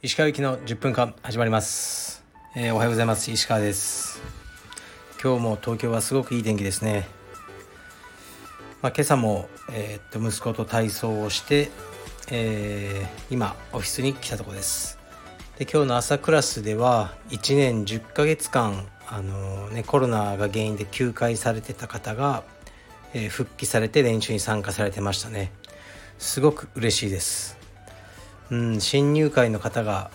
石川行きの10分間始まります、えー、おはようございます。石川です。今日も東京はすごくいい天気ですね。まあ、今朝も、えー、っと息子と体操をして、えー、今オフィスに来たとこです。で今日の朝クラスでは1年10ヶ月間あのー、ね、コロナが原因で休会されてた方が、え復帰されて練習に参加されてましたね。すごく嬉しいです。うん、新入会の方が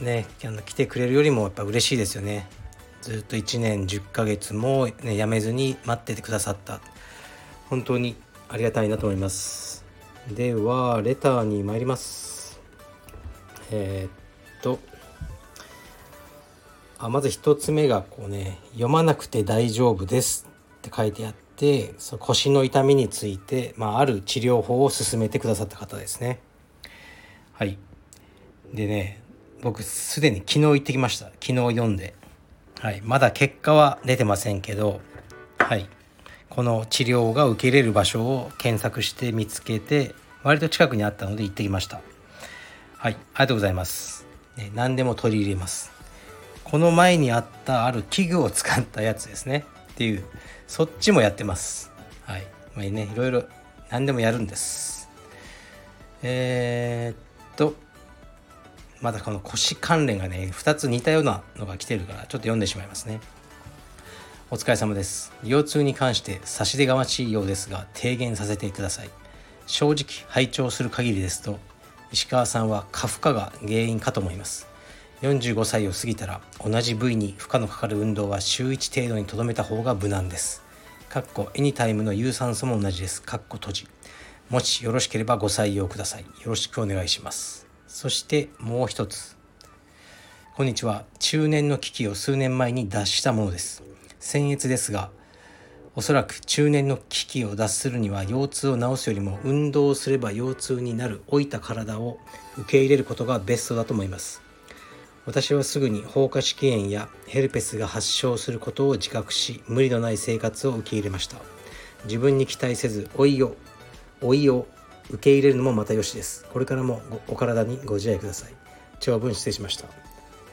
ねあの来てくれるよりもやっぱ嬉しいですよね。ずっと1年10ヶ月も、ね、辞めずに待っててくださった。本当にありがたいなと思います。ではレターに参ります。えー、っとあまず1つ目がこうね「読まなくて大丈夫です」って書いてあってそ腰の痛みについて、まあ、ある治療法を勧めてくださった方ですね。はい。でね僕すでに昨日行ってきました。昨日読んで。はい。まだ結果は出てませんけどはい。この治療が受けれる場所を検索して見つけて割と近くにあったので行ってきました。はい。ありがとうございます、ね、何でも取り入れます。この前にあったある器具を使ったやつですね。っていうそっちもやってます。はい。まあねいろいろ何でもやるんです。えー、とまだこの腰関連がね2つ似たようなのが来てるからちょっと読んでしまいますね。お疲れ様です。腰痛に関して差し出がましいようですが提言させてください。正直拝聴する限りですと石川さんは過負荷が原因かと思います。45歳を過ぎたら同じ部位に負荷のかかる運動は週1程度にとどめた方が無難ですかっこエニタイムの有酸素も同じですかっこ閉じもしよろしければご採用ください。よろしくお願いします。そしてもう一つ。こんにちは。中年の危機を数年前に脱したものです。僭越ですが、おそらく中年の危機を脱するには腰痛を治すよりも運動をすれば腰痛になる老いた体を受け入れることがベストだと思います。私はすぐに放火式炎やヘルペスが発症することを自覚し無理のない生活を受け入れました。自分に期待せず老いを老いを受け入れるのもまたよしです。これからもお体にご自愛ください。長文失礼しました。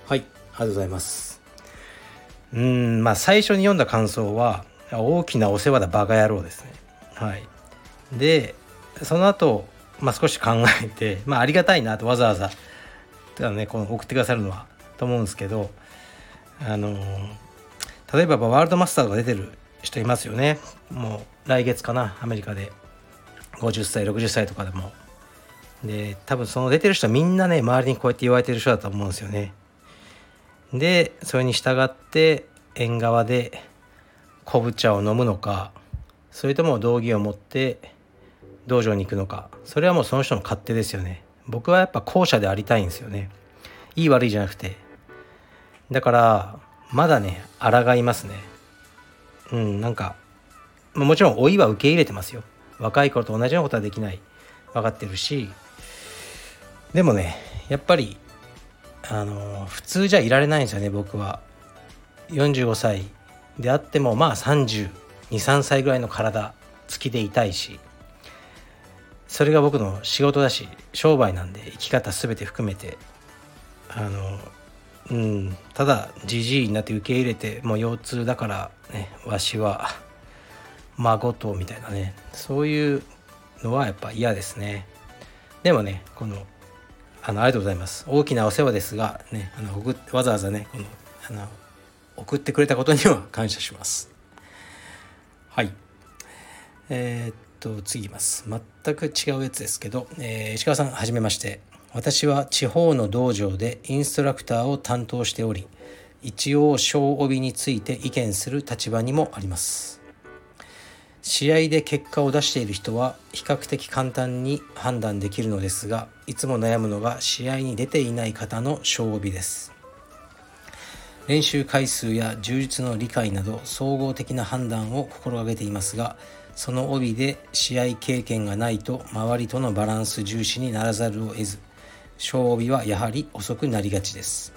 はいありがとうございます。うんまあ最初に読んだ感想は大きなお世話だバカ野郎ですね。はい。でその後まあ少し考えてまあありがたいなとわざわざねこの送ってくださるのはと思うんですけどあの例えばワールドマスターが出てる人いますよね。もう来月かなアメリカで。50歳60歳とかでも。で多分その出てる人はみんなね周りにこうやって言われてる人だと思うんですよね。でそれに従って縁側で昆布茶を飲むのかそれとも道着を持って道場に行くのか。それはもうその人の勝手ですよね。僕はやっぱ後者でありたいんですよね。いい悪いじゃなくて。だからまだね抗いますね。うんなんかもちろん老いは受け入れてますよ。若い頃と同じようなことはできない。分かってるし。でもねやっぱりあの普通じゃいられないんですよね僕は。45歳であってもまあ323歳ぐらいの体つきでいたいし。それが僕の仕事だし商売なんで生き方全て含めて。あのうんただじじいになって受け入れてもう腰痛だからねわしは孫とみたいなね。そういうのはやっぱ嫌ですね。でもねこのあのありがとうございます。大きなお世話ですがねあのわざわざねこのあの送ってくれたことには感謝します。はい。えー、っと次いきます。全く違うやつですけど、えー、石川さんはじめまして。私は地方の道場でインストラクターを担当しており一応小帯について意見する立場にもあります。試合で結果を出している人は比較的簡単に判断できるのですがいつも悩むのが試合に出ていない方の勝負です。練習回数や充実の理解など総合的な判断を心がけていますがその帯で試合経験がないと周りとのバランス重視にならざるを得ず勝帯はやはり遅くなりがちです。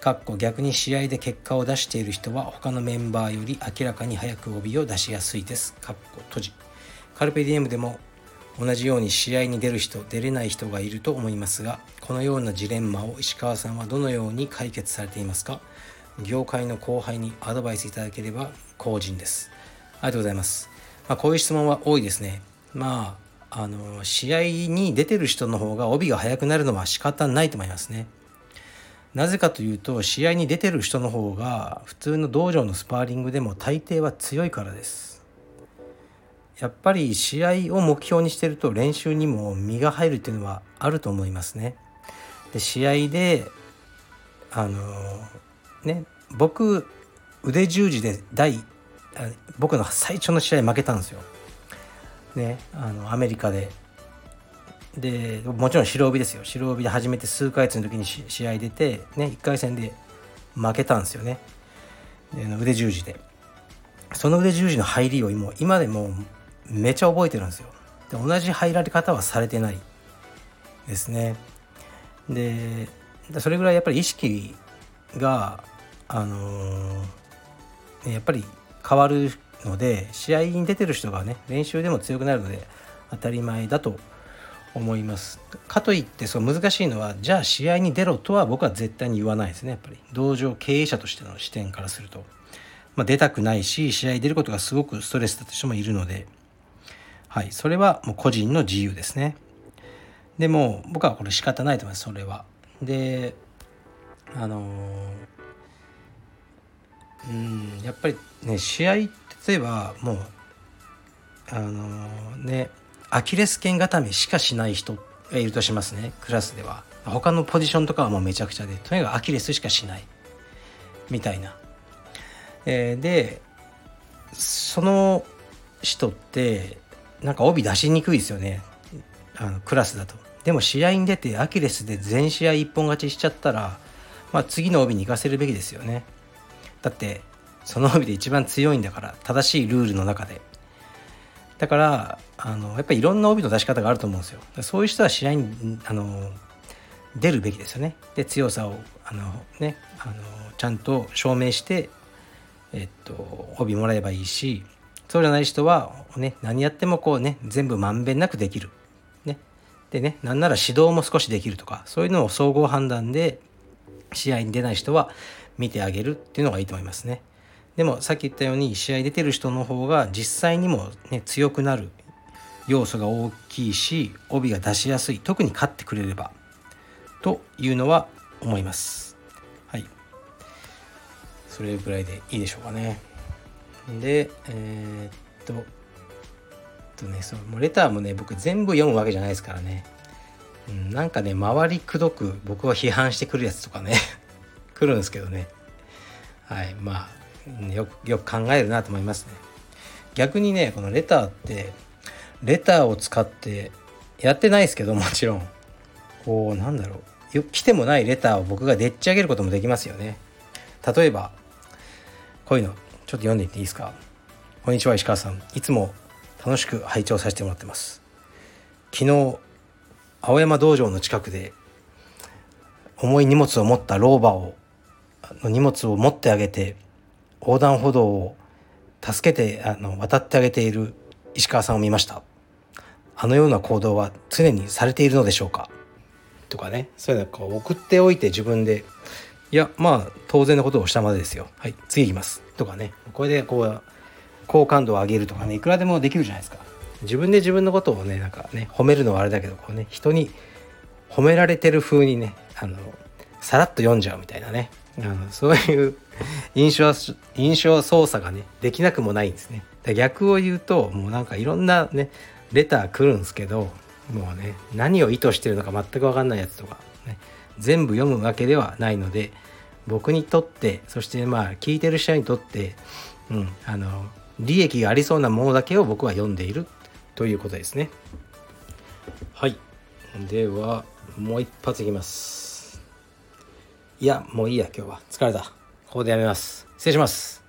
かっこ逆に試合で結果を出している人は他のメンバーより明らかに早く帯を出しやすいです。かっこ閉じ。カルペディエムでも同じように試合に出る人出れない人がいると思いますがこのようなジレンマを石川さんはどのように解決されていますか？業界の後輩にアドバイスいただければ後人です。ありがとうございます、まあ、こういう質問は多いですね。まああの試合に出てる人の方が帯が速くなるのは仕方ないと思いますね。なぜかというと試合に出てる人の方が普通の道場のスパーリングでも大抵は強いからです。やっぱり試合を目標にしてると練習にも身が入るっていうのはあると思いますね。で試合であのね僕腕十字で第僕の最初の試合負けたんですよ。ねあのアメリカで。でもちろん白帯ですよ。白帯で初めて数ヶ月の時に試合出て、ね、1回戦で負けたんですよね。腕十字で。その腕十字の入りをも今でもめちゃ覚えてるんですよ。で同じ入られ方はされてないですね。でそれぐらいやっぱり意識があのー、やっぱり変わるので試合に出てる人がね練習でも強くなるので当たり前だと思います。かといってそう難しいのはじゃあ試合に出ろとは僕は絶対に言わないですねやっぱり。道場経営者としての視点からすると、まあ、出たくないし試合に出ることがすごくストレスだった人もいるので。はいそれはもう個人の自由ですね。でも僕はこれ仕方ないと思いますそれは。であのうんやっぱりね試合例えばもうあのねアキレス腱固めしかしない人がいるとしますね。クラスでは。他のポジションとかはもうめちゃくちゃで。とにかくアキレスしかしない。みたいな、えー、でその人ってなんか帯出しにくいですよね。あのクラスだと。でも試合に出てアキレスで全試合一本勝ちしちゃったら、まあ、次の帯に行かせるべきですよね。だってその帯で一番強いんだから正しいルールの中で。だからあのやっぱりいろんな帯の出し方があると思うんですよ。そういう人は試合にあの出るべきですよね。で強さをあのねあのちゃんと証明してえっと帯もらえばいいしそうじゃない人はね何やってもこうね全部まんべんなくできる。ね。でねなんなら指導も少しできるとかそういうのを総合判断で試合に出ない人は見てあげるっていうのがいいと思いますね。でもさっき言ったように試合出てる人の方が実際にも、ね、強くなる要素が大きいし帯が出しやすい。特に勝ってくれれば。というのは思います。はい。それぐらいでいいでしょうかね。でえー、っとっとねそのレターもね僕全部読むわけじゃないですからね、うん、なんかね周りくどく僕は批判してくるやつとかね。来るんですけどね。はい。まあよくよく考えるなと思いますね。逆にねこのレターってレターを使ってやってないですけどもちろん。こうなんだろう。来てもないレターを僕がでっち上げることもできますよね。例えばこういうのちょっと読んでいっていいですか？こんにちは石川さん。いつも楽しく拝聴させてもらってます。昨日青山道場の近くで重い荷物を持った老婆をの荷物を持ってあげて横断歩道を助けてあの渡ってあげている石川さんを見ました。あのような行動は常にされているのでしょうか？とかね。そういうのこう送っておいて自分で。いやまあ当然のことをしたまでですよ。はい次いきます。とかね。これでこう好感度を上げるとかねいくらでもできるじゃないですか。自分で自分のことをねなんかね褒めるのはあれだけどこうね人に褒められてる風にねあのさらっと読んじゃうみたいなねあのそういう 印象印象操作がねできなくもないんですね。逆を言うともうなんかいろんなねレター来るんですけどもうね何を意図してるのか全く分かんないやつとか、ね、全部読むわけではないので僕にとってそしてまあ聞いてる人にとって、うん、あの利益がありそうなものだけを僕は読んでいるということですね。はい。ではもう一発いきます。いやもういいや今日は。疲れた。ここでやめます。失礼します。